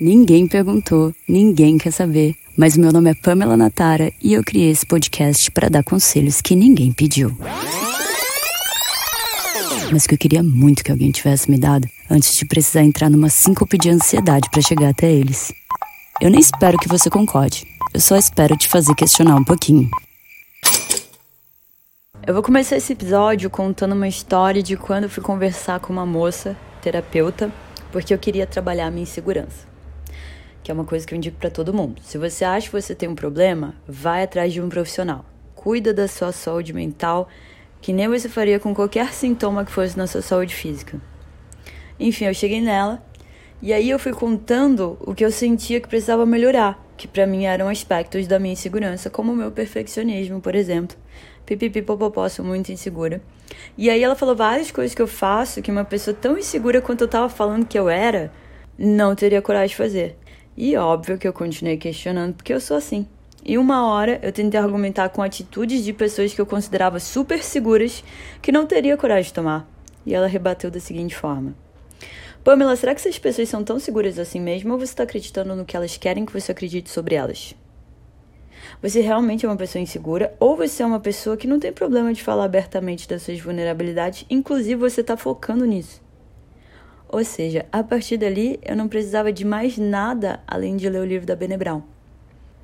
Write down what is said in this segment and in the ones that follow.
Ninguém perguntou, ninguém quer saber. Mas meu nome é Pamela Natara e eu criei esse podcast para dar conselhos que ninguém pediu. Mas que eu queria muito que alguém tivesse me dado antes de precisar entrar numa síncope de ansiedade para chegar até eles. Eu nem espero que você concorde. Eu só espero te fazer questionar um pouquinho. Eu vou começar esse episódio contando uma história de quando fui conversar com uma moça, terapeuta, porque eu queria trabalhar minha insegurança que é uma coisa que eu indico para todo mundo. Se você acha que você tem um problema, vai atrás de um profissional. Cuida da sua saúde mental, que nem você faria com qualquer sintoma que fosse na sua saúde física. Enfim, eu cheguei nela e aí eu fui contando o que eu sentia que precisava melhorar, que para mim eram aspectos da minha insegurança, como o meu perfeccionismo, por exemplo. Pipipi, popopó, sou muito insegura. E aí ela falou várias coisas que eu faço que uma pessoa tão insegura quanto eu tava falando que eu era, não teria coragem de fazer. E óbvio que eu continuei questionando porque eu sou assim. E uma hora eu tentei argumentar com atitudes de pessoas que eu considerava super seguras que não teria coragem de tomar. E ela rebateu da seguinte forma: Pamela, será que essas pessoas são tão seguras assim mesmo ou você está acreditando no que elas querem que você acredite sobre elas? Você realmente é uma pessoa insegura ou você é uma pessoa que não tem problema de falar abertamente das suas vulnerabilidades, inclusive você está focando nisso? Ou seja, a partir dali eu não precisava de mais nada além de ler o livro da Bene Brown.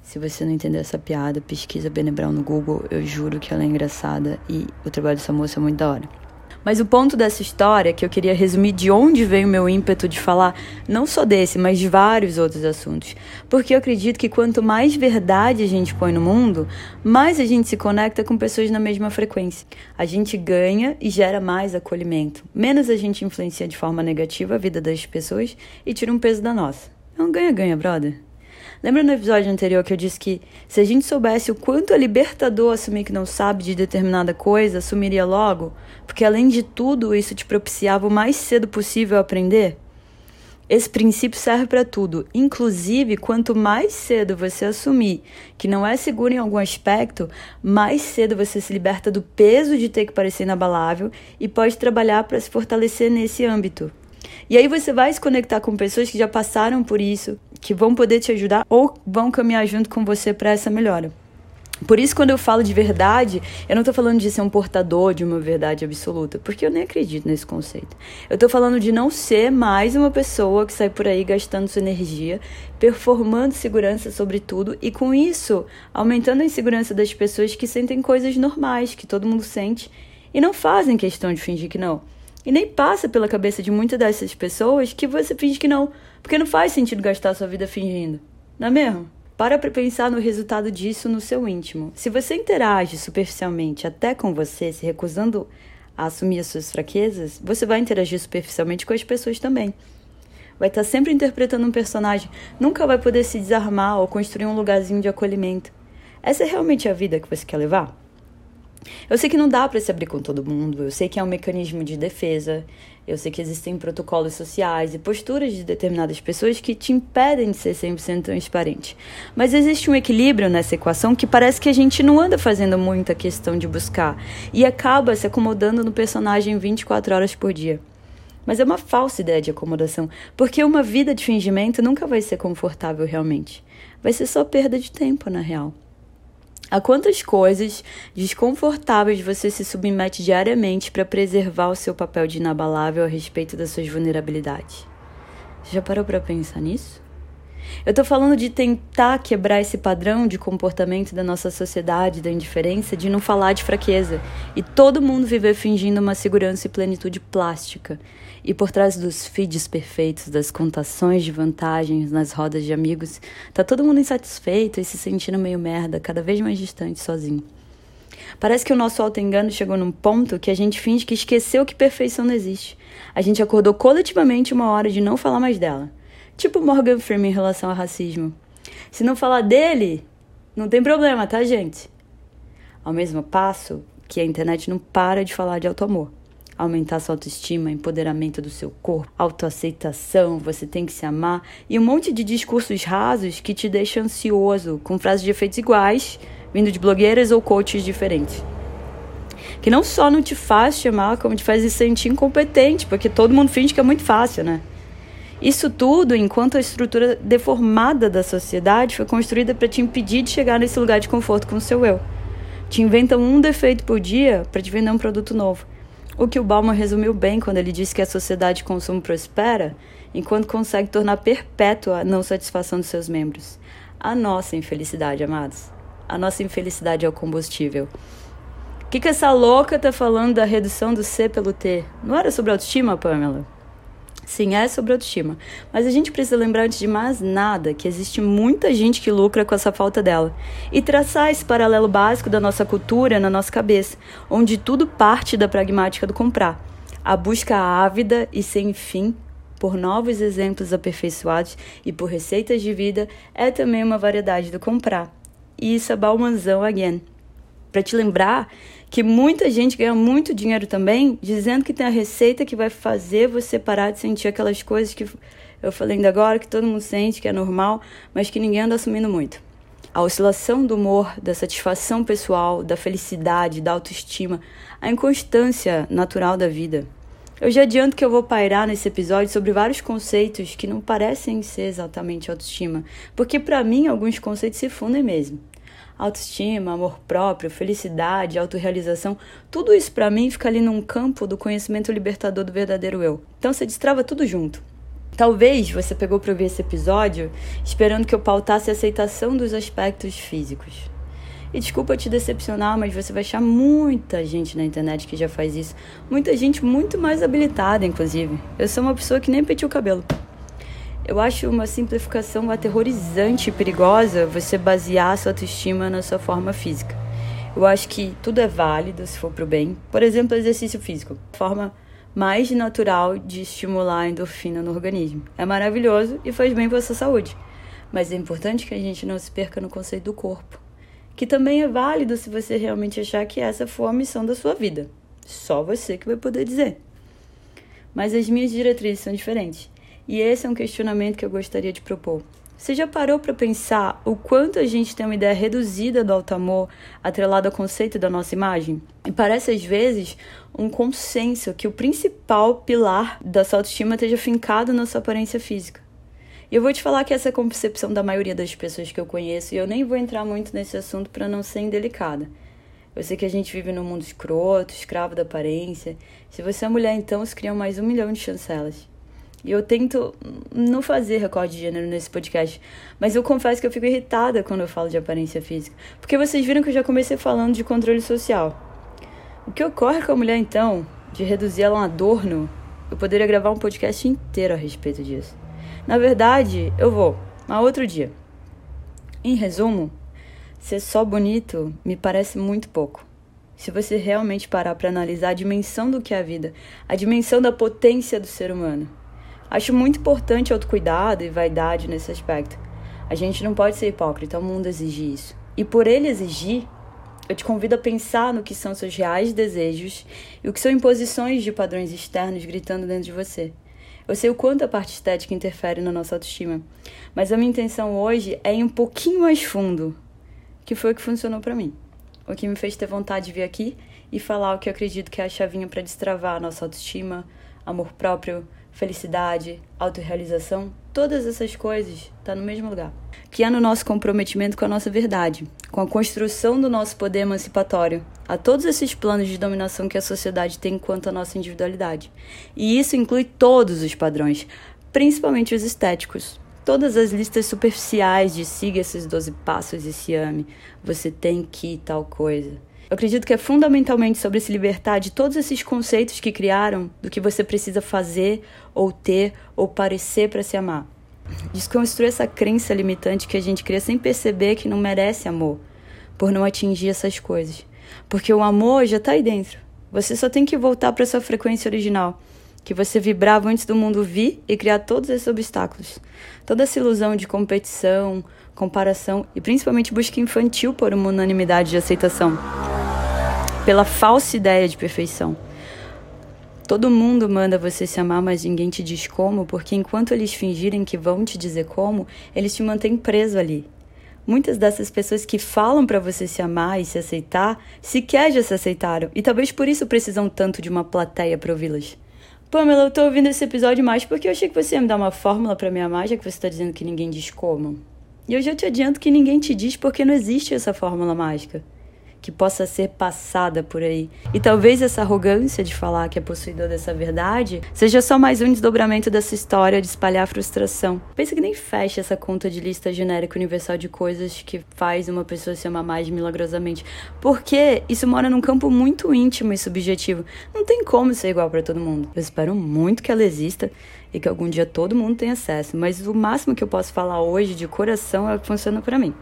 Se você não entendeu essa piada, pesquisa Bene Brown no Google, eu juro que ela é engraçada e o trabalho dessa moça é muito da hora. Mas o ponto dessa história, que eu queria resumir de onde veio o meu ímpeto de falar, não só desse, mas de vários outros assuntos. Porque eu acredito que quanto mais verdade a gente põe no mundo, mais a gente se conecta com pessoas na mesma frequência. A gente ganha e gera mais acolhimento. Menos a gente influencia de forma negativa a vida das pessoas e tira um peso da nossa. É um ganha-ganha, brother. Lembra no episódio anterior que eu disse que se a gente soubesse o quanto é libertador assumir que não sabe de determinada coisa, assumiria logo? Porque além de tudo, isso te propiciava o mais cedo possível aprender? Esse princípio serve para tudo, inclusive quanto mais cedo você assumir que não é seguro em algum aspecto, mais cedo você se liberta do peso de ter que parecer inabalável e pode trabalhar para se fortalecer nesse âmbito. E aí você vai se conectar com pessoas que já passaram por isso, que vão poder te ajudar ou vão caminhar junto com você para essa melhora. Por isso, quando eu falo de verdade, eu não estou falando de ser um portador de uma verdade absoluta, porque eu nem acredito nesse conceito. Eu estou falando de não ser mais uma pessoa que sai por aí gastando sua energia, performando segurança sobre tudo e, com isso, aumentando a insegurança das pessoas que sentem coisas normais, que todo mundo sente, e não fazem questão de fingir que não. E nem passa pela cabeça de muitas dessas pessoas que você finge que não, porque não faz sentido gastar sua vida fingindo. Não é mesmo? Para para pensar no resultado disso no seu íntimo. Se você interage superficialmente até com você, se recusando a assumir as suas fraquezas, você vai interagir superficialmente com as pessoas também. Vai estar sempre interpretando um personagem, nunca vai poder se desarmar ou construir um lugarzinho de acolhimento. Essa é realmente a vida que você quer levar? Eu sei que não dá para se abrir com todo mundo, eu sei que é um mecanismo de defesa, eu sei que existem protocolos sociais e posturas de determinadas pessoas que te impedem de ser 100% transparente. Mas existe um equilíbrio nessa equação que parece que a gente não anda fazendo muita questão de buscar e acaba se acomodando no personagem 24 horas por dia. Mas é uma falsa ideia de acomodação, porque uma vida de fingimento nunca vai ser confortável realmente. Vai ser só perda de tempo, na real. A quantas coisas desconfortáveis você se submete diariamente para preservar o seu papel de inabalável a respeito das suas vulnerabilidades? Você já parou para pensar nisso? Eu estou falando de tentar quebrar esse padrão de comportamento da nossa sociedade, da indiferença, de não falar de fraqueza e todo mundo viver fingindo uma segurança e plenitude plástica, e por trás dos feeds perfeitos, das contações de vantagens nas rodas de amigos, tá todo mundo insatisfeito e se sentindo meio merda, cada vez mais distante sozinho. Parece que o nosso auto-engano chegou num ponto que a gente finge que esqueceu que perfeição não existe. A gente acordou coletivamente uma hora de não falar mais dela. Tipo Morgan Freeman em relação ao racismo. Se não falar dele, não tem problema, tá, gente? Ao mesmo passo que a internet não para de falar de auto-amor aumentar sua autoestima, empoderamento do seu corpo, autoaceitação, você tem que se amar e um monte de discursos rasos que te deixam ansioso, com frases de efeitos iguais, vindo de blogueiras ou coaches diferentes. Que não só não te faz te amar, como te faz se sentir incompetente, porque todo mundo finge que é muito fácil, né? Isso tudo enquanto a estrutura deformada da sociedade foi construída para te impedir de chegar nesse lugar de conforto com o seu eu. Te inventam um defeito por dia para te vender um produto novo. O que o Bauman resumiu bem quando ele disse que a sociedade de consumo prospera enquanto consegue tornar perpétua a não satisfação dos seus membros. A nossa infelicidade, amados. A nossa infelicidade é o combustível. O que, que essa louca tá falando da redução do C pelo T? Não era sobre autoestima, Pamela? Sim, é sobre autoestima. Mas a gente precisa lembrar, antes de mais nada, que existe muita gente que lucra com essa falta dela. E traçar esse paralelo básico da nossa cultura na nossa cabeça, onde tudo parte da pragmática do comprar. A busca ávida e sem fim por novos exemplos aperfeiçoados e por receitas de vida é também uma variedade do comprar. E isso é Balmanzão again. Para te lembrar que muita gente ganha muito dinheiro também, dizendo que tem a receita que vai fazer você parar de sentir aquelas coisas que eu falei ainda agora, que todo mundo sente, que é normal, mas que ninguém anda assumindo muito. A oscilação do humor, da satisfação pessoal, da felicidade, da autoestima, a inconstância natural da vida. Eu já adianto que eu vou pairar nesse episódio sobre vários conceitos que não parecem ser exatamente autoestima, porque para mim alguns conceitos se fundem mesmo autoestima, amor próprio, felicidade, autorrealização, tudo isso para mim fica ali num campo do conhecimento libertador do verdadeiro eu. Então você destrava tudo junto. Talvez você pegou para ouvir esse episódio esperando que eu pautasse a aceitação dos aspectos físicos. E desculpa te decepcionar, mas você vai achar muita gente na internet que já faz isso. Muita gente muito mais habilitada, inclusive. Eu sou uma pessoa que nem penteou o cabelo. Eu acho uma simplificação aterrorizante e perigosa você basear sua autoestima na sua forma física. Eu acho que tudo é válido se for pro bem. Por exemplo, exercício físico, forma mais natural de estimular a endorfina no organismo. É maravilhoso e faz bem para sua saúde. Mas é importante que a gente não se perca no conceito do corpo, que também é válido se você realmente achar que essa for a missão da sua vida. Só você que vai poder dizer. Mas as minhas diretrizes são diferentes. E esse é um questionamento que eu gostaria de propor. Você já parou para pensar o quanto a gente tem uma ideia reduzida do alto amor atrelada ao conceito da nossa imagem? E parece às vezes um consenso que o principal pilar da sua autoestima esteja fincado na sua aparência física. E eu vou te falar que essa é a concepção da maioria das pessoas que eu conheço, e eu nem vou entrar muito nesse assunto para não ser indelicada. Eu sei que a gente vive num mundo escroto, escravo da aparência. Se você é mulher, então, se criam mais um milhão de chancelas. Eu tento não fazer recorde de gênero nesse podcast. Mas eu confesso que eu fico irritada quando eu falo de aparência física. Porque vocês viram que eu já comecei falando de controle social. O que ocorre com a mulher, então, de reduzir ela a um adorno, eu poderia gravar um podcast inteiro a respeito disso. Na verdade, eu vou, mas outro dia. Em resumo, ser só bonito me parece muito pouco. Se você realmente parar para analisar a dimensão do que é a vida, a dimensão da potência do ser humano. Acho muito importante autocuidado e vaidade nesse aspecto. A gente não pode ser hipócrita, o mundo exige isso. E por ele exigir, eu te convido a pensar no que são seus reais desejos e o que são imposições de padrões externos gritando dentro de você. Eu sei o quanto a parte estética interfere na nossa autoestima, mas a minha intenção hoje é ir um pouquinho mais fundo, que foi o que funcionou para mim. O que me fez ter vontade de vir aqui e falar o que eu acredito que é a chavinha para destravar a nossa autoestima, amor próprio, felicidade, autorrealização, todas essas coisas estão tá no mesmo lugar. Que é no nosso comprometimento com a nossa verdade, com a construção do nosso poder emancipatório, a todos esses planos de dominação que a sociedade tem quanto à nossa individualidade. E isso inclui todos os padrões, principalmente os estéticos. Todas as listas superficiais de siga esses 12 passos e se ame, você tem que tal coisa. Eu acredito que é fundamentalmente sobre se libertar de todos esses conceitos que criaram do que você precisa fazer, ou ter, ou parecer para se amar. Desconstruir essa crença limitante que a gente cria sem perceber que não merece amor, por não atingir essas coisas. Porque o amor já está aí dentro. Você só tem que voltar para sua frequência original, que você vibrava antes do mundo vir e criar todos esses obstáculos. Toda essa ilusão de competição, comparação e principalmente busca infantil por uma unanimidade de aceitação pela falsa ideia de perfeição. Todo mundo manda você se amar, mas ninguém te diz como, porque enquanto eles fingirem que vão te dizer como, eles te mantêm preso ali. Muitas dessas pessoas que falam para você se amar e se aceitar, sequer já se aceitaram, e talvez por isso precisam tanto de uma plateia para ouvi-las. Pamela, eu tô ouvindo esse episódio mais porque eu achei que você ia me dar uma fórmula para me amar, já que você tá dizendo que ninguém diz como. E eu já te adianto que ninguém te diz porque não existe essa fórmula mágica que possa ser passada por aí. E talvez essa arrogância de falar que é possuidor dessa verdade seja só mais um desdobramento dessa história de espalhar frustração. Pensa que nem fecha essa conta de lista genérica universal de coisas que faz uma pessoa se amar mais milagrosamente. Porque isso mora num campo muito íntimo e subjetivo. Não tem como ser igual para todo mundo. Eu espero muito que ela exista e que algum dia todo mundo tenha acesso, mas o máximo que eu posso falar hoje de coração é o que funciona para mim.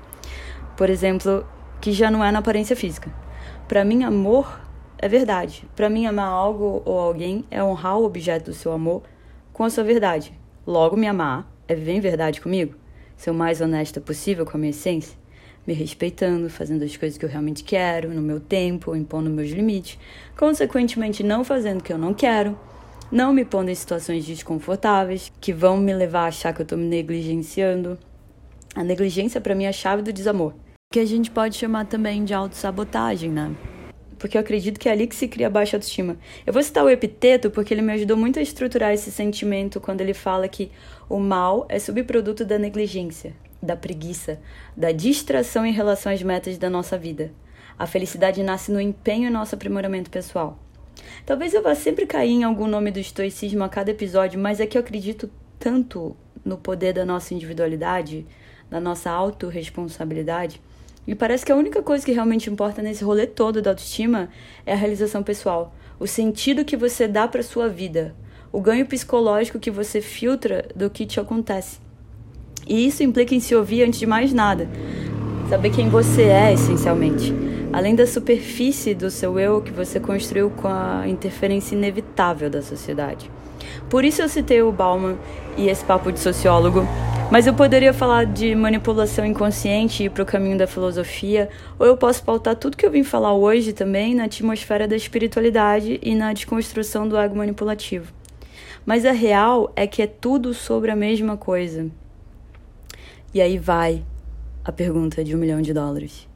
Por exemplo, que já não é na aparência física. Para mim, amor é verdade. Para mim, amar algo ou alguém é honrar o objeto do seu amor com a sua verdade. Logo, me amar é viver em verdade comigo, ser o mais honesta possível com a minha essência, me respeitando, fazendo as coisas que eu realmente quero, no meu tempo, impondo meus limites, consequentemente não fazendo o que eu não quero, não me pondo em situações desconfortáveis que vão me levar a achar que eu estou me negligenciando. A negligência para mim é a chave do desamor que a gente pode chamar também de autossabotagem, né? Porque eu acredito que é ali que se cria baixa autoestima. Eu vou citar o epiteto porque ele me ajudou muito a estruturar esse sentimento quando ele fala que o mal é subproduto da negligência, da preguiça, da distração em relação às metas da nossa vida. A felicidade nasce no empenho e nosso aprimoramento pessoal. Talvez eu vá sempre cair em algum nome do estoicismo a cada episódio, mas é que eu acredito tanto no poder da nossa individualidade, da nossa autorresponsabilidade, e parece que a única coisa que realmente importa nesse rolê todo da autoestima é a realização pessoal, o sentido que você dá para sua vida, o ganho psicológico que você filtra do que te acontece. E isso implica em se ouvir antes de mais nada, saber quem você é essencialmente, além da superfície do seu eu que você construiu com a interferência inevitável da sociedade. Por isso eu citei o Bauman e esse papo de sociólogo mas eu poderia falar de manipulação inconsciente e ir para o caminho da filosofia, ou eu posso pautar tudo que eu vim falar hoje também na atmosfera da espiritualidade e na desconstrução do ego manipulativo. Mas a real é que é tudo sobre a mesma coisa. E aí vai a pergunta de um milhão de dólares.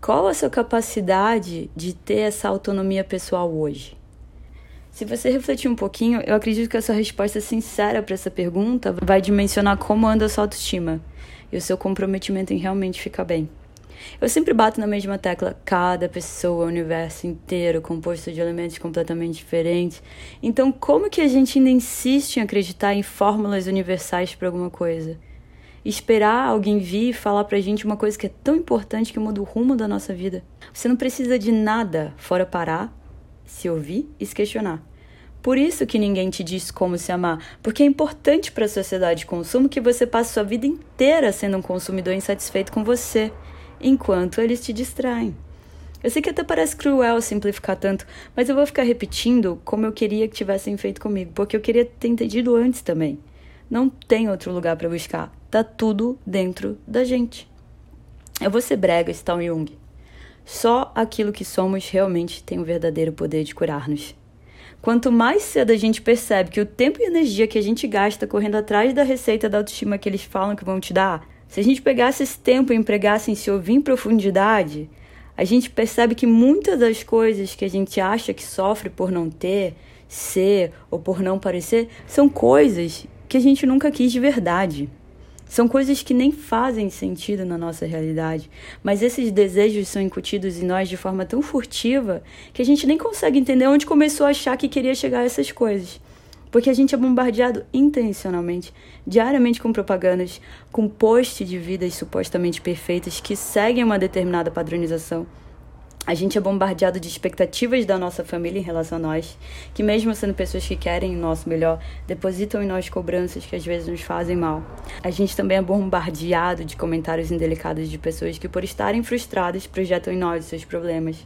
Qual a sua capacidade de ter essa autonomia pessoal hoje? Se você refletir um pouquinho, eu acredito que a sua resposta sincera para essa pergunta vai dimensionar como anda a sua autoestima e o seu comprometimento em realmente ficar bem. Eu sempre bato na mesma tecla, cada pessoa, o universo inteiro, composto de elementos completamente diferentes. Então, como que a gente ainda insiste em acreditar em fórmulas universais para alguma coisa? Esperar alguém vir e falar pra gente uma coisa que é tão importante que muda o rumo da nossa vida. Você não precisa de nada fora parar se ouvir e se questionar. Por isso que ninguém te diz como se amar, porque é importante para a sociedade de consumo que você passe sua vida inteira sendo um consumidor insatisfeito com você, enquanto eles te distraem. Eu sei que até parece cruel simplificar tanto, mas eu vou ficar repetindo como eu queria que tivessem feito comigo, porque eu queria ter entendido antes também. Não tem outro lugar para buscar, tá tudo dentro da gente. Eu vou ser brega, Stal Jung. Só aquilo que somos realmente tem o verdadeiro poder de curar-nos. Quanto mais cedo a gente percebe que o tempo e energia que a gente gasta correndo atrás da receita da autoestima que eles falam que vão te dar, se a gente pegasse esse tempo e empregasse em se ouvir em profundidade, a gente percebe que muitas das coisas que a gente acha que sofre por não ter, ser ou por não parecer são coisas que a gente nunca quis de verdade. São coisas que nem fazem sentido na nossa realidade, mas esses desejos são incutidos em nós de forma tão furtiva que a gente nem consegue entender onde começou a achar que queria chegar a essas coisas. Porque a gente é bombardeado intencionalmente, diariamente com propagandas, com posts de vidas supostamente perfeitas que seguem uma determinada padronização a gente é bombardeado de expectativas da nossa família em relação a nós, que mesmo sendo pessoas que querem o nosso melhor, depositam em nós cobranças que às vezes nos fazem mal. A gente também é bombardeado de comentários indelicados de pessoas que, por estarem frustradas, projetam em nós os seus problemas.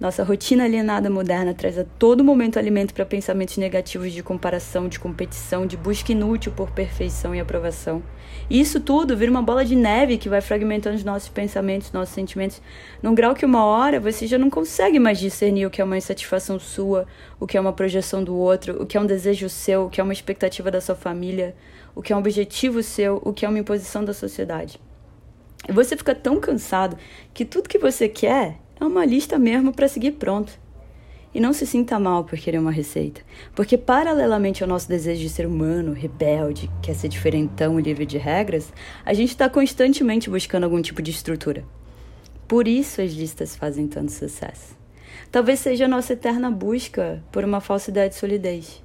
Nossa rotina alienada moderna traz a todo momento alimento para pensamentos negativos de comparação, de competição, de busca inútil por perfeição e aprovação. E isso tudo vira uma bola de neve que vai fragmentando os nossos pensamentos, nossos sentimentos, num grau que uma hora você já não consegue mais discernir o que é uma insatisfação sua, o que é uma projeção do outro, o que é um desejo seu, o que é uma expectativa da sua família, o que é um objetivo seu, o que é uma imposição da sociedade. E você fica tão cansado que tudo que você quer é uma lista mesmo para seguir pronto. E não se sinta mal por querer uma receita, porque paralelamente ao nosso desejo de ser humano, rebelde, quer ser diferentão e livre de regras, a gente está constantemente buscando algum tipo de estrutura. Por isso as listas fazem tanto sucesso. Talvez seja a nossa eterna busca por uma falsidade de solidez,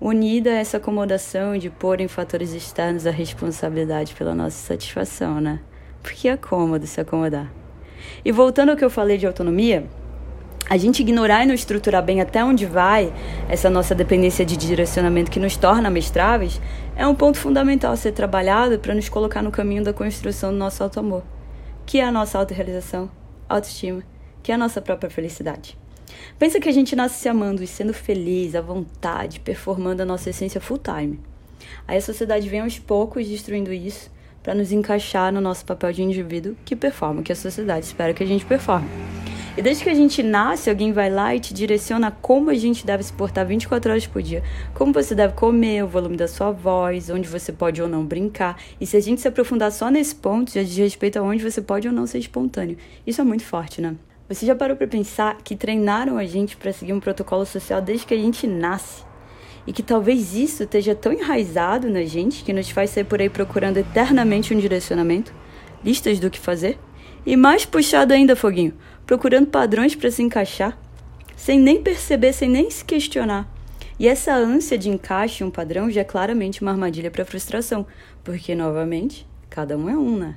unida a essa acomodação de pôr em fatores externos a responsabilidade pela nossa satisfação, né? Porque é cômodo se acomodar. E voltando ao que eu falei de autonomia, a gente ignorar e não estruturar bem até onde vai essa nossa dependência de direcionamento que nos torna mestráveis é um ponto fundamental a ser trabalhado para nos colocar no caminho da construção do nosso auto-amor, que é a nossa autorrealização, autoestima, que é a nossa própria felicidade. Pensa que a gente nasce se amando e sendo feliz, à vontade, performando a nossa essência full time. Aí a sociedade vem aos poucos destruindo isso para nos encaixar no nosso papel de indivíduo que performa o que a sociedade espera que a gente performe. E desde que a gente nasce, alguém vai lá e te direciona como a gente deve se portar 24 horas por dia. Como você deve comer, o volume da sua voz, onde você pode ou não brincar. E se a gente se aprofundar só nesse ponto, já diz respeito a onde você pode ou não ser espontâneo. Isso é muito forte, né? Você já parou para pensar que treinaram a gente para seguir um protocolo social desde que a gente nasce? E que talvez isso esteja tão enraizado na gente que nos faz sair por aí procurando eternamente um direcionamento, listas do que fazer? E mais puxado ainda, Foguinho, procurando padrões para se encaixar, sem nem perceber, sem nem se questionar. E essa ânsia de encaixe em um padrão já é claramente uma armadilha para frustração, porque, novamente, cada um é um, né?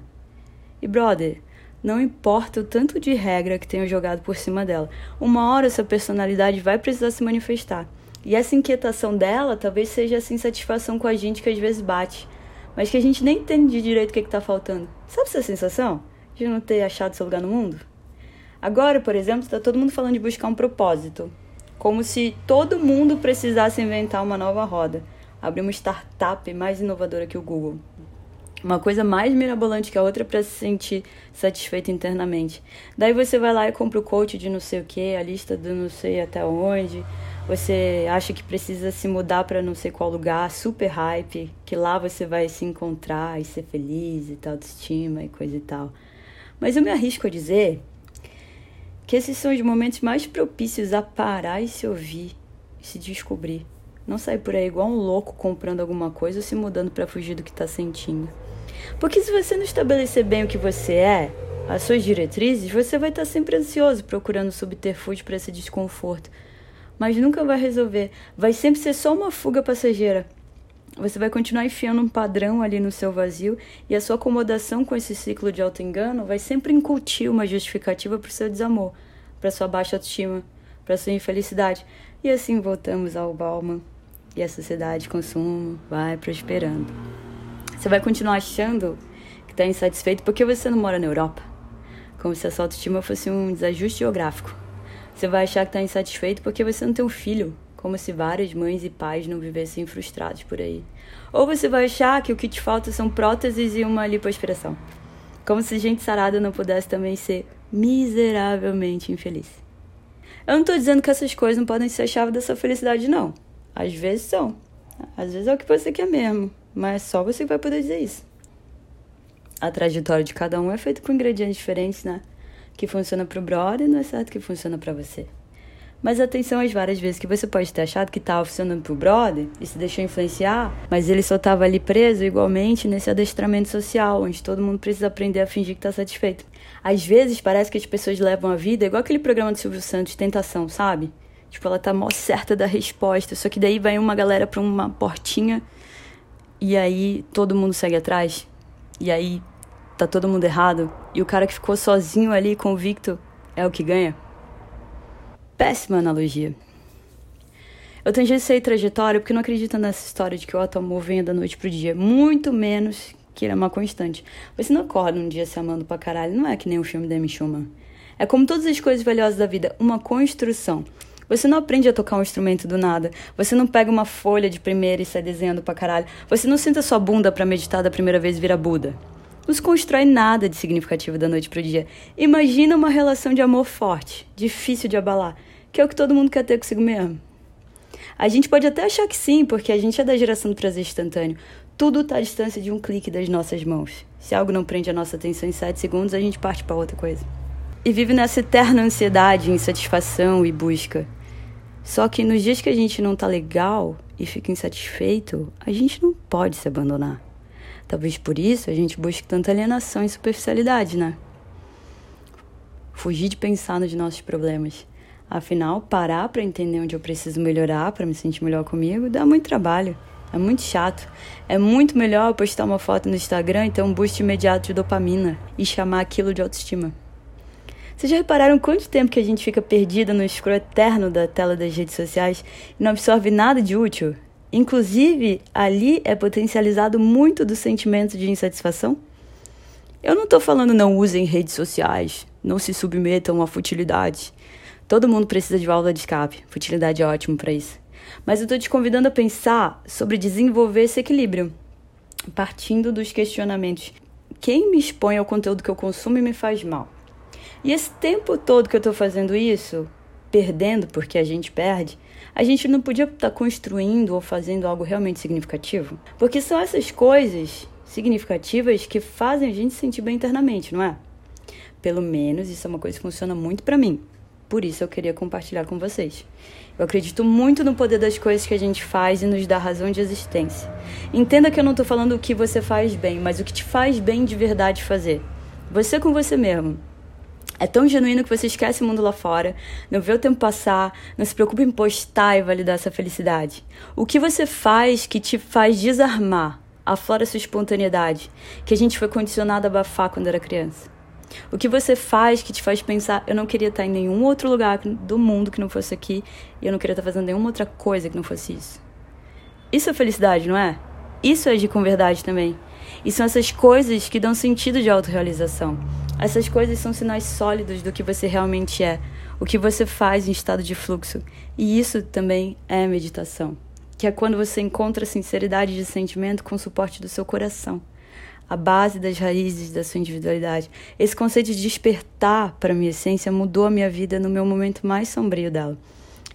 E, brother, não importa o tanto de regra que tenham jogado por cima dela, uma hora essa personalidade vai precisar se manifestar. E essa inquietação dela talvez seja essa insatisfação com a gente que às vezes bate, mas que a gente nem entende direito o que, está faltando. Sabe essa sensação de não ter achado seu lugar no mundo? Agora, por exemplo, está todo mundo falando de buscar um propósito. Como se todo mundo precisasse inventar uma nova roda. Abrir uma startup mais inovadora que o Google. Uma coisa mais mirabolante que a outra para se sentir satisfeito internamente. Daí você vai lá e compra o coach de não sei o que, a lista do não sei até onde. Você acha que precisa se mudar para não sei qual lugar, super hype, que lá você vai se encontrar e ser feliz e tal, autoestima e coisa e tal. Mas eu me arrisco a dizer que esses são os momentos mais propícios a parar e se ouvir, e se descobrir. Não sair por aí igual um louco comprando alguma coisa ou se mudando para fugir do que está sentindo. Porque se você não estabelecer bem o que você é, as suas diretrizes, você vai estar tá sempre ansioso procurando subterfúgio para esse desconforto. Mas nunca vai resolver. Vai sempre ser só uma fuga passageira. Você vai continuar enfiando um padrão ali no seu vazio e a sua acomodação com esse ciclo de auto-engano vai sempre incutir uma justificativa para o seu desamor, para sua baixa autoestima, para sua infelicidade. E assim voltamos ao Bauman e a sociedade de consumo vai prosperando. Você vai continuar achando que está insatisfeito porque você não mora na Europa, como se a sua autoestima fosse um desajuste geográfico. Você vai achar que está insatisfeito porque você não tem um filho como se várias mães e pais não vivessem frustrados por aí. Ou você vai achar que o que te falta são próteses e uma lipoaspiração. Como se gente sarada não pudesse também ser miseravelmente infeliz. Eu não estou dizendo que essas coisas não podem ser a chave da sua felicidade, não. Às vezes são. Às vezes é o que você quer mesmo. Mas só você vai poder dizer isso. A trajetória de cada um é feita com ingredientes diferentes, né? Que funciona pro brother não é certo que funciona para você. Mas atenção às várias vezes que você pode ter achado que estava funcionando pro brother e se deixou influenciar, mas ele só estava ali preso igualmente nesse adestramento social, onde todo mundo precisa aprender a fingir que está satisfeito. Às vezes parece que as pessoas levam a vida igual aquele programa do Silvio Santos, Tentação, sabe? Tipo, ela tá mó certa da resposta, só que daí vai uma galera pra uma portinha e aí todo mundo segue atrás. E aí tá todo mundo errado. E o cara que ficou sozinho ali, convicto, é o que ganha. Péssima analogia. Eu tangenciei trajetória porque não acredito nessa história de que o auto-amor venha da noite pro dia. Muito menos que ele é uma constante. Você não acorda um dia se amando pra caralho. Não é que nem o filme da Amy Schumann. É como todas as coisas valiosas da vida, uma construção. Você não aprende a tocar um instrumento do nada. Você não pega uma folha de primeira e sai desenhando pra caralho. Você não senta sua bunda para meditar da primeira vez e vira Buda. Não se constrói nada de significativo da noite pro dia. Imagina uma relação de amor forte, difícil de abalar que é o que todo mundo quer ter consigo mesmo. A gente pode até achar que sim, porque a gente é da geração do prazer instantâneo. Tudo está à distância de um clique das nossas mãos. Se algo não prende a nossa atenção em 7 segundos, a gente parte para outra coisa. E vive nessa eterna ansiedade, insatisfação e busca. Só que nos dias que a gente não tá legal e fica insatisfeito, a gente não pode se abandonar. Talvez por isso a gente busque tanta alienação e superficialidade, né? Fugir de pensar nos nossos problemas. Afinal, parar para entender onde eu preciso melhorar para me sentir melhor comigo dá muito trabalho. É muito chato. É muito melhor postar uma foto no Instagram e ter um boost imediato de dopamina e chamar aquilo de autoestima. Vocês já repararam quanto tempo que a gente fica perdida no escuro eterno da tela das redes sociais e não absorve nada de útil? Inclusive, ali é potencializado muito do sentimento de insatisfação. Eu não estou falando não usem redes sociais, não se submetam a futilidades. Todo mundo precisa de válvula de escape. Futilidade é ótimo para isso. Mas eu estou te convidando a pensar sobre desenvolver esse equilíbrio, partindo dos questionamentos: quem me expõe ao conteúdo que eu consumo e me faz mal? E esse tempo todo que eu estou fazendo isso, perdendo porque a gente perde, a gente não podia estar tá construindo ou fazendo algo realmente significativo? Porque são essas coisas significativas que fazem a gente se sentir bem internamente, não é? Pelo menos isso é uma coisa que funciona muito para mim. Por isso eu queria compartilhar com vocês. Eu acredito muito no poder das coisas que a gente faz e nos dá razão de existência. Entenda que eu não estou falando o que você faz bem, mas o que te faz bem de verdade fazer. Você com você mesmo. É tão genuíno que você esquece o mundo lá fora, não vê o tempo passar, não se preocupa em postar e validar essa felicidade. O que você faz que te faz desarmar, aflora sua espontaneidade, que a gente foi condicionado a abafar quando era criança? O que você faz que te faz pensar, eu não queria estar em nenhum outro lugar do mundo que não fosse aqui, e eu não queria estar fazendo nenhuma outra coisa que não fosse isso? Isso é felicidade, não é? Isso é agir com verdade também. E são essas coisas que dão sentido de autorrealização. Essas coisas são sinais sólidos do que você realmente é, o que você faz em estado de fluxo. E isso também é meditação, que é quando você encontra sinceridade de sentimento com o suporte do seu coração, a base das raízes da sua individualidade. Esse conceito de despertar para minha essência mudou a minha vida no meu momento mais sombrio dela.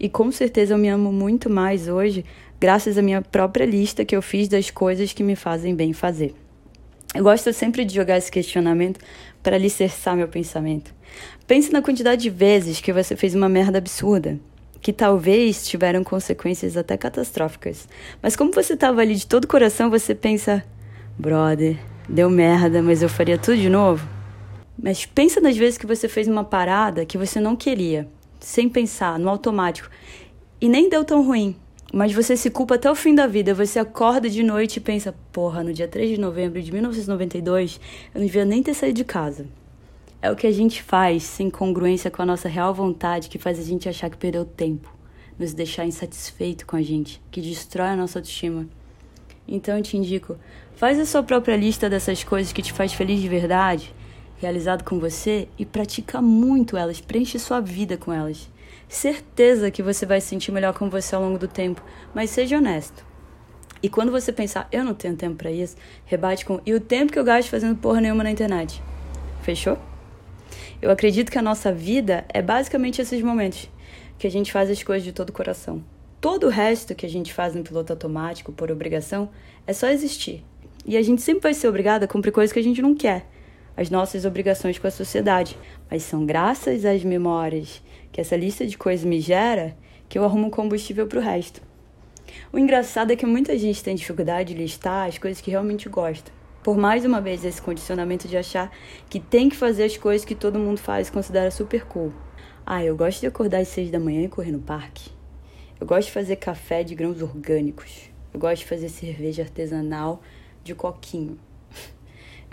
E com certeza eu me amo muito mais hoje, graças à minha própria lista que eu fiz das coisas que me fazem bem fazer. Eu gosto sempre de jogar esse questionamento para alicerçar meu pensamento. Pense na quantidade de vezes que você fez uma merda absurda, que talvez tiveram consequências até catastróficas. Mas como você estava ali de todo coração, você pensa: brother, deu merda, mas eu faria tudo de novo? Mas pensa nas vezes que você fez uma parada que você não queria, sem pensar, no automático, e nem deu tão ruim, mas você se culpa até o fim da vida. Você acorda de noite e pensa: porra, no dia 3 de novembro de 1992 eu não devia nem ter saído de casa. É o que a gente faz sem congruência com a nossa real vontade que faz a gente achar que perdeu tempo, nos deixar insatisfeito com a gente, que destrói a nossa autoestima. Então eu te indico: faz a sua própria lista dessas coisas que te faz feliz de verdade, realizado com você, e pratica muito elas, preenche sua vida com elas. Certeza que você vai se sentir melhor com você ao longo do tempo, mas seja honesto. E quando você pensar, eu não tenho tempo para isso, rebate com, e o tempo que eu gasto fazendo porra nenhuma na internet? Fechou? Eu acredito que a nossa vida é basicamente esses momentos que a gente faz as coisas de todo o coração. Todo o resto que a gente faz no piloto automático por obrigação é só existir. E a gente sempre vai ser obrigado a cumprir coisas que a gente não quer, as nossas obrigações com a sociedade. Mas são graças às memórias que essa lista de coisas me gera, que eu arrumo combustível para o resto. O engraçado é que muita gente tem dificuldade de listar as coisas que realmente gosta. Por mais uma vez, esse condicionamento de achar que tem que fazer as coisas que todo mundo faz e considera super cool. Ah, eu gosto de acordar às seis da manhã e correr no parque. Eu gosto de fazer café de grãos orgânicos. Eu gosto de fazer cerveja artesanal de coquinho.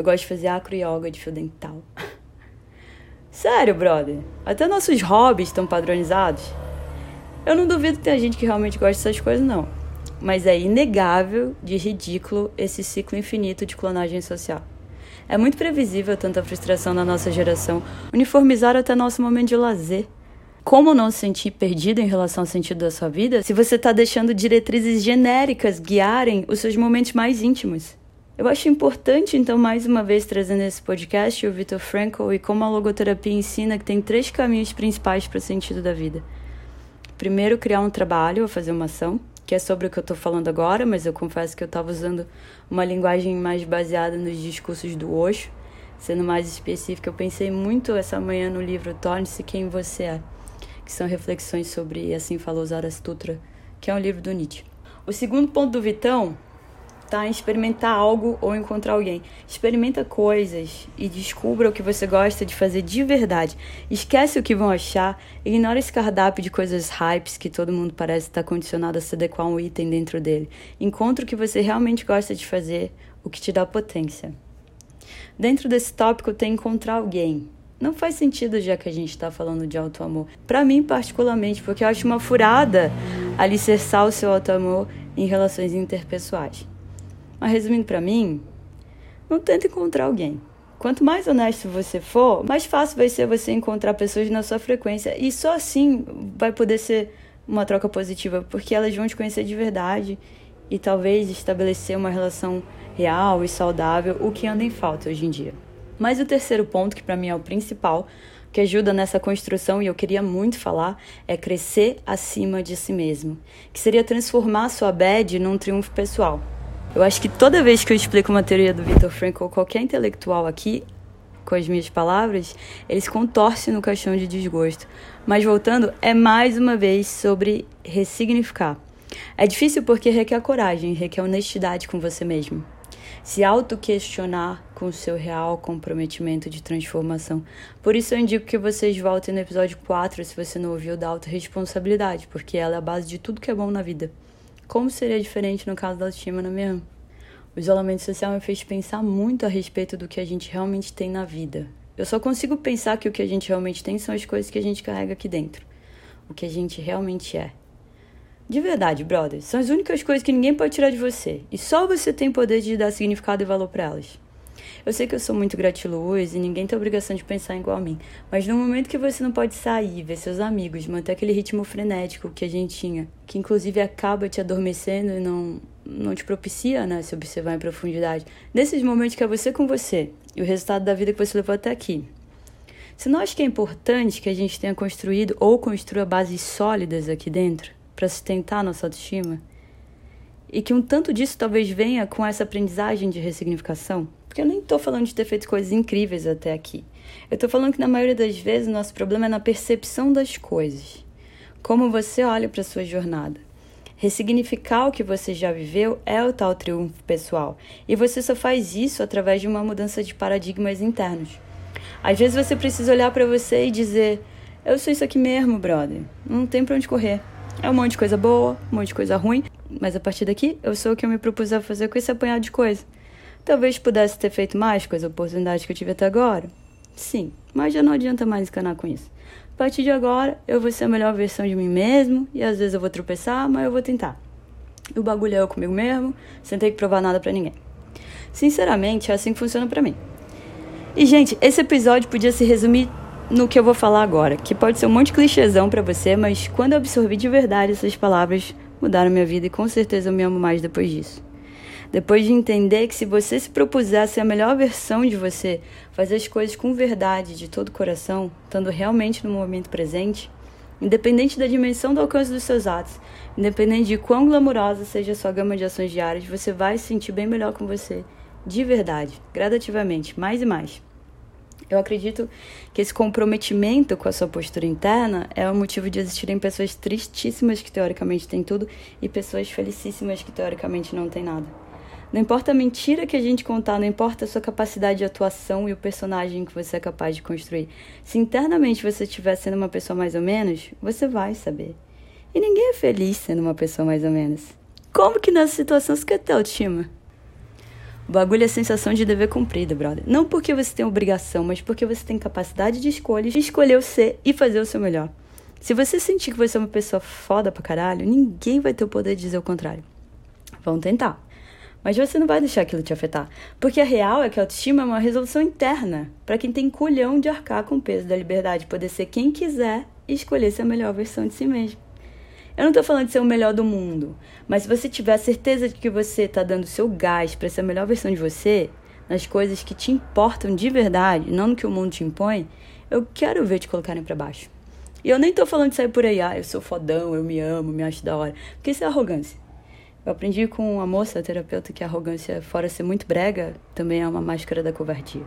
Eu gosto de fazer acro yoga de fio dental. Sério, brother. Até nossos hobbies estão padronizados. Eu não duvido que tenha gente que realmente gosta dessas coisas, não. Mas é inegável de ridículo esse ciclo infinito de clonagem social. É muito previsível tanta frustração na nossa geração, uniformizar até nosso momento de lazer. Como não se sentir perdido em relação ao sentido da sua vida se você está deixando diretrizes genéricas guiarem os seus momentos mais íntimos? Eu acho importante, então, mais uma vez trazendo esse podcast o Vitor Frankl e como a logoterapia ensina que tem três caminhos principais para o sentido da vida. Primeiro, criar um trabalho ou fazer uma ação, que é sobre o que eu estou falando agora, mas eu confesso que eu estava usando uma linguagem mais baseada nos discursos do Osho. Sendo mais específica, eu pensei muito essa manhã no livro Torne-se Quem Você É, que são reflexões sobre Assim Falou Zarastutra, que é um livro do Nietzsche. O segundo ponto do Vitão Em experimentar algo ou encontrar alguém. Experimenta coisas e descubra o que você gosta de fazer de verdade. Esquece o que vão achar, ignora esse cardápio de coisas hypes que todo mundo parece estar condicionado a se adequar a um item dentro dele. Encontre o que você realmente gosta de fazer, o que te dá potência. Dentro desse tópico tem encontrar alguém. Não faz sentido já que a gente está falando de auto-amor. Para mim, particularmente, porque eu acho uma furada alicerçar o seu auto-amor em relações interpessoais. Mas resumindo para mim, não tenta encontrar alguém. Quanto mais honesto você for, mais fácil vai ser você encontrar pessoas na sua frequência. E só assim vai poder ser uma troca positiva, porque elas vão te conhecer de verdade e talvez estabelecer uma relação real e saudável, o que anda em falta hoje em dia. Mas o terceiro ponto, que para mim é o principal, que ajuda nessa construção e eu queria muito falar, é crescer acima de si mesmo, que seria transformar sua bad num triunfo pessoal. Eu acho que toda vez que eu explico uma teoria do Viktor Frankl ou qualquer intelectual aqui, com as minhas palavras, eles contorcem no caixão de desgosto. Mas voltando, é mais uma vez sobre ressignificar. É difícil porque requer coragem, requer honestidade com você mesmo. Se auto-questionar com o seu real comprometimento de transformação. Por isso eu indico que vocês voltem no episódio 4 se você não ouviu da autorresponsabilidade, porque ela é a base de tudo que é bom na vida. Como seria diferente no caso da autoestima, não é mesmo? O isolamento social me fez pensar muito a respeito do que a gente realmente tem na vida. Eu só consigo pensar que o que a gente realmente tem são as coisas que a gente carrega aqui dentro. O que a gente realmente é. De verdade, brother, são as únicas coisas que ninguém pode tirar de você. E só você tem poder de dar significado e valor para elas. Eu sei que eu sou muito gratiluz e ninguém tem obrigação de pensar igual a mim, mas no momento que você não pode sair, ver seus amigos, manter aquele ritmo frenético que a gente tinha, que inclusive acaba te adormecendo e não, não te propicia, né, se observar em profundidade, nesses momentos que é você com você e o resultado da vida que você levou até aqui. Você não acha que é importante que a gente tenha construído ou construa bases sólidas aqui dentro para sustentar a nossa autoestima? E que um tanto disso talvez venha com essa aprendizagem de ressignificação? Porque eu nem estou falando de ter feito coisas incríveis até aqui. Eu estou falando que na maioria das vezes o nosso problema é na percepção das coisas. Como você olha para sua jornada. Ressignificar o que você já viveu é o tal triunfo pessoal. E você só faz isso através de uma mudança de paradigmas internos. Às vezes você precisa olhar para você e dizer: Eu sou isso aqui mesmo, brother. Não tem para onde correr. É um monte de coisa boa, um monte de coisa ruim, mas a partir daqui eu sou o que eu me propus a fazer com esse apanhado de coisa. Talvez pudesse ter feito mais com as oportunidades que eu tive até agora. Sim, mas já não adianta mais encanar com isso. A partir de agora, eu vou ser a melhor versão de mim mesmo, e às vezes eu vou tropeçar, mas eu vou tentar. O bagulho é eu comigo mesmo, sem ter que provar nada para ninguém. Sinceramente, é assim que funciona para mim. E, gente, esse episódio podia se resumir no que eu vou falar agora, que pode ser um monte de clichêzão para você, mas quando eu absorvi de verdade essas palavras, mudaram minha vida e com certeza eu me amo mais depois disso. Depois de entender que se você se propuser a ser a melhor versão de você, fazer as coisas com verdade, de todo o coração, estando realmente no momento presente, independente da dimensão do alcance dos seus atos, independente de quão glamurosa seja a sua gama de ações diárias, você vai se sentir bem melhor com você, de verdade, gradativamente, mais e mais. Eu acredito que esse comprometimento com a sua postura interna é o motivo de existirem pessoas tristíssimas que teoricamente têm tudo e pessoas felicíssimas que teoricamente não têm nada. Não importa a mentira que a gente contar, não importa a sua capacidade de atuação e o personagem que você é capaz de construir. Se internamente você estiver sendo uma pessoa mais ou menos, você vai saber. E ninguém é feliz sendo uma pessoa mais ou menos. Como que nessa situação você quer ter autoestima? O bagulho é a sensação de dever cumprido, brother. Não porque você tem obrigação, mas porque você tem capacidade de escolha de escolher o ser e fazer o seu melhor. Se você sentir que você é uma pessoa foda pra caralho, ninguém vai ter o poder de dizer o contrário. Vamos tentar. Mas você não vai deixar aquilo te afetar. Porque a real é que a autoestima é uma resolução interna para quem tem culhão de arcar com o peso da liberdade, poder ser quem quiser e escolher ser a melhor versão de si mesmo. Eu não tô falando de ser o melhor do mundo, mas se você tiver certeza de que você tá dando o seu gás para ser a melhor versão de você, nas coisas que te importam de verdade, não no que o mundo te impõe, eu quero ver te colocarem para baixo. E eu nem tô falando de sair por aí, ah, eu sou fodão, eu me amo, me acho da hora. Porque isso é arrogância. Eu aprendi com uma moça terapeuta que a arrogância, fora ser muito brega, também é uma máscara da covardia.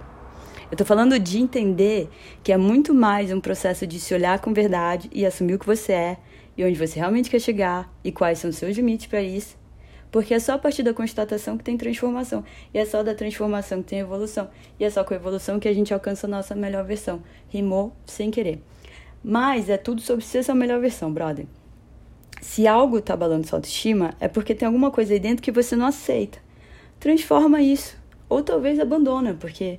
Eu tô falando de entender que é muito mais um processo de se olhar com verdade e assumir o que você é e onde você realmente quer chegar e quais são os seus limites para isso. Porque é só a partir da constatação que tem transformação. E é só da transformação que tem evolução. E é só com a evolução que a gente alcança a nossa melhor versão. Rimou sem querer. Mas é tudo sobre ser sua melhor versão, brother. Se algo tá abalando sua autoestima, é porque tem alguma coisa aí dentro que você não aceita. Transforma isso. Ou talvez abandona, porque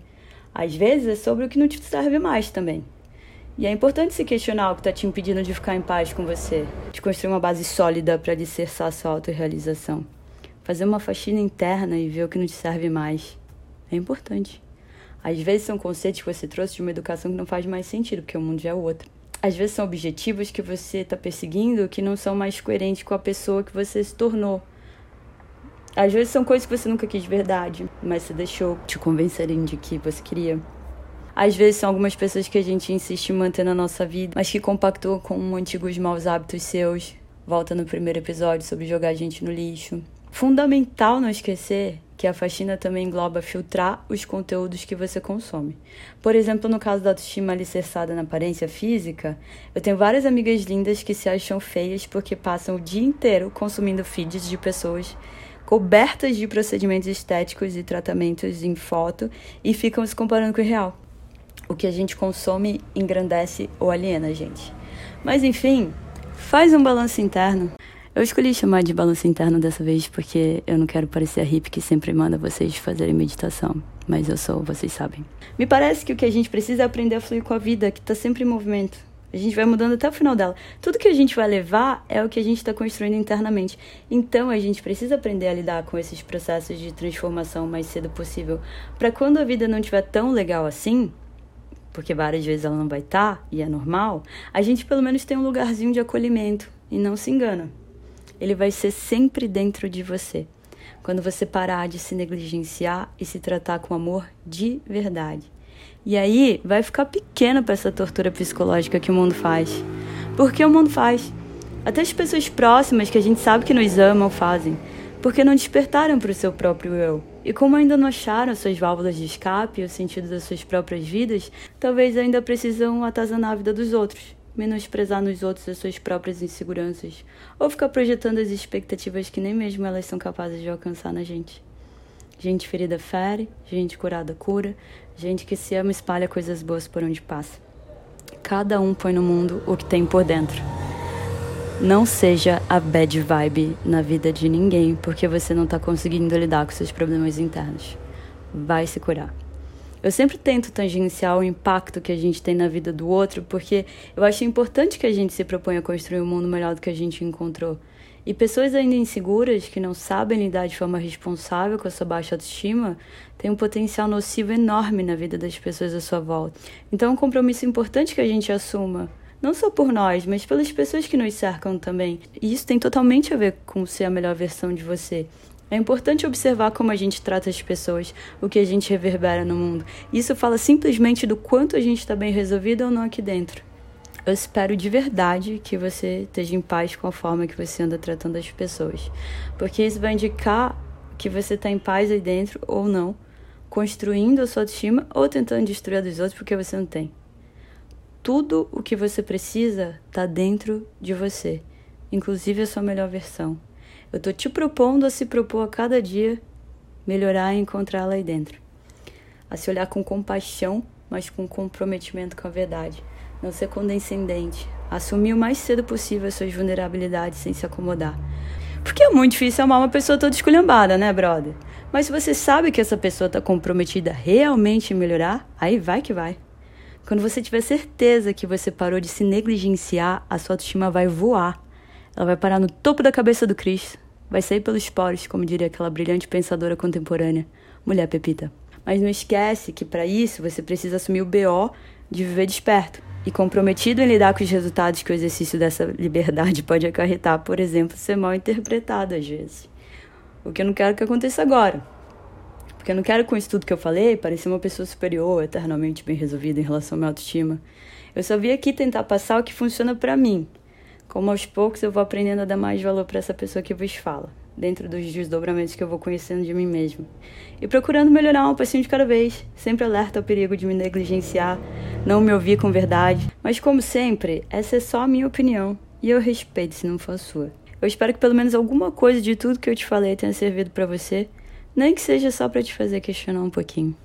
às vezes é sobre o que não te serve mais também. E é importante se questionar o que está te impedindo de ficar em paz com você, de construir uma base sólida para alicerçar sua autorrealização. Fazer uma faxina interna e ver o que não te serve mais. É importante. Às vezes são conceitos que você trouxe de uma educação que não faz mais sentido, porque o mundo já é outro. Às vezes são objetivos que você está perseguindo que não são mais coerentes com a pessoa que você se tornou. Às vezes são coisas que você nunca quis de verdade, mas você deixou te convencerem de que você queria. Às vezes são algumas pessoas que a gente insiste em manter na nossa vida, mas que compactuam com antigos maus hábitos seus. Volta no primeiro episódio sobre jogar a gente no lixo. Fundamental não esquecer que a faxina também engloba filtrar os conteúdos que você consome. Por exemplo, no caso da autoestima alicerçada na aparência física, eu tenho várias amigas lindas que se acham feias porque passam o dia inteiro consumindo feeds de pessoas cobertas de procedimentos estéticos e tratamentos em foto e ficam se comparando com o real o que a gente consome engrandece ou aliena a gente. Mas enfim, faz um balanço interno. Eu escolhi chamar de balanço interno dessa vez porque eu não quero parecer a hippie que sempre manda vocês fazerem meditação, mas eu sou, vocês sabem. Me parece que o que a gente precisa é aprender a fluir com a vida, que está sempre em movimento. A gente vai mudando até o final dela. Tudo que a gente vai levar é o que a gente está construindo internamente. Então a gente precisa aprender a lidar com esses processos de transformação o mais cedo possível, para quando a vida não estiver tão legal assim, porque várias vezes ela não vai estar, tá, e é normal, a gente pelo menos tem um lugarzinho de acolhimento e não se engana. Ele vai ser sempre dentro de você. Quando você parar de se negligenciar e se tratar com amor de verdade. E aí vai ficar pequeno para essa tortura psicológica que o mundo faz. Porque o mundo faz. Até as pessoas próximas que a gente sabe que nos amam fazem. Porque não despertaram para o seu próprio eu. E como ainda não acharam suas válvulas de escape e o sentido das suas próprias vidas, talvez ainda precisam atazanar a vida dos outros, menosprezar nos outros as suas próprias inseguranças, ou ficar projetando as expectativas que nem mesmo elas são capazes de alcançar na gente. Gente ferida fere, gente curada cura, gente que se ama espalha coisas boas por onde passa. Cada um põe no mundo o que tem por dentro. Não seja a bad vibe na vida de ninguém porque você não está conseguindo lidar com seus problemas internos. Vai se curar. Eu sempre tento tangenciar o impacto que a gente tem na vida do outro porque eu acho importante que a gente se proponha a construir um mundo melhor do que a gente encontrou. E pessoas ainda inseguras, que não sabem lidar de forma responsável com a sua baixa autoestima, têm um potencial nocivo enorme na vida das pessoas à sua volta. Então é um compromisso importante que a gente assuma não só por nós, mas pelas pessoas que nos cercam também. E isso tem totalmente a ver com ser a melhor versão de você. É importante observar como a gente trata as pessoas, o que a gente reverbera no mundo. Isso fala simplesmente do quanto a gente está bem resolvido ou não aqui dentro. Eu espero de verdade que você esteja em paz com a forma que você anda tratando as pessoas, porque isso vai indicar que você está em paz aí dentro ou não, construindo a sua autoestima ou tentando destruir a dos outros porque você não tem. Tudo o que você precisa está dentro de você, inclusive a sua melhor versão. Eu estou te propondo a se propor a cada dia melhorar e encontrá-la aí dentro. A se olhar com compaixão, mas com comprometimento com a verdade. Não ser condescendente. Assumir o mais cedo possível as suas vulnerabilidades sem se acomodar. Porque é muito difícil amar uma pessoa toda esculhambada, né, brother? Mas se você sabe que essa pessoa está comprometida realmente em melhorar, aí vai que vai. Quando você tiver certeza que você parou de se negligenciar, a sua autoestima vai voar. Ela vai parar no topo da cabeça do Cristo. Vai sair pelos poros, como diria aquela brilhante pensadora contemporânea, mulher Pepita. Mas não esquece que para isso você precisa assumir o BO de viver desperto e comprometido em lidar com os resultados que o exercício dessa liberdade pode acarretar, por exemplo, ser mal interpretado às vezes. O que eu não quero que aconteça agora. Porque eu não quero, com isso tudo que eu falei, parecer uma pessoa superior, eternamente bem resolvida em relação à minha autoestima. Eu só vim aqui tentar passar o que funciona para mim. Como aos poucos eu vou aprendendo a dar mais valor para essa pessoa que vos fala. dentro dos desdobramentos que eu vou conhecendo de mim mesma. E procurando melhorar um passinho de cada vez, sempre alerta ao perigo de me negligenciar, não me ouvir com verdade. Mas como sempre, essa é só a minha opinião e eu respeito se não for sua. Eu espero que pelo menos alguma coisa de tudo que eu te falei tenha servido para você, nem que seja só para te fazer questionar um pouquinho.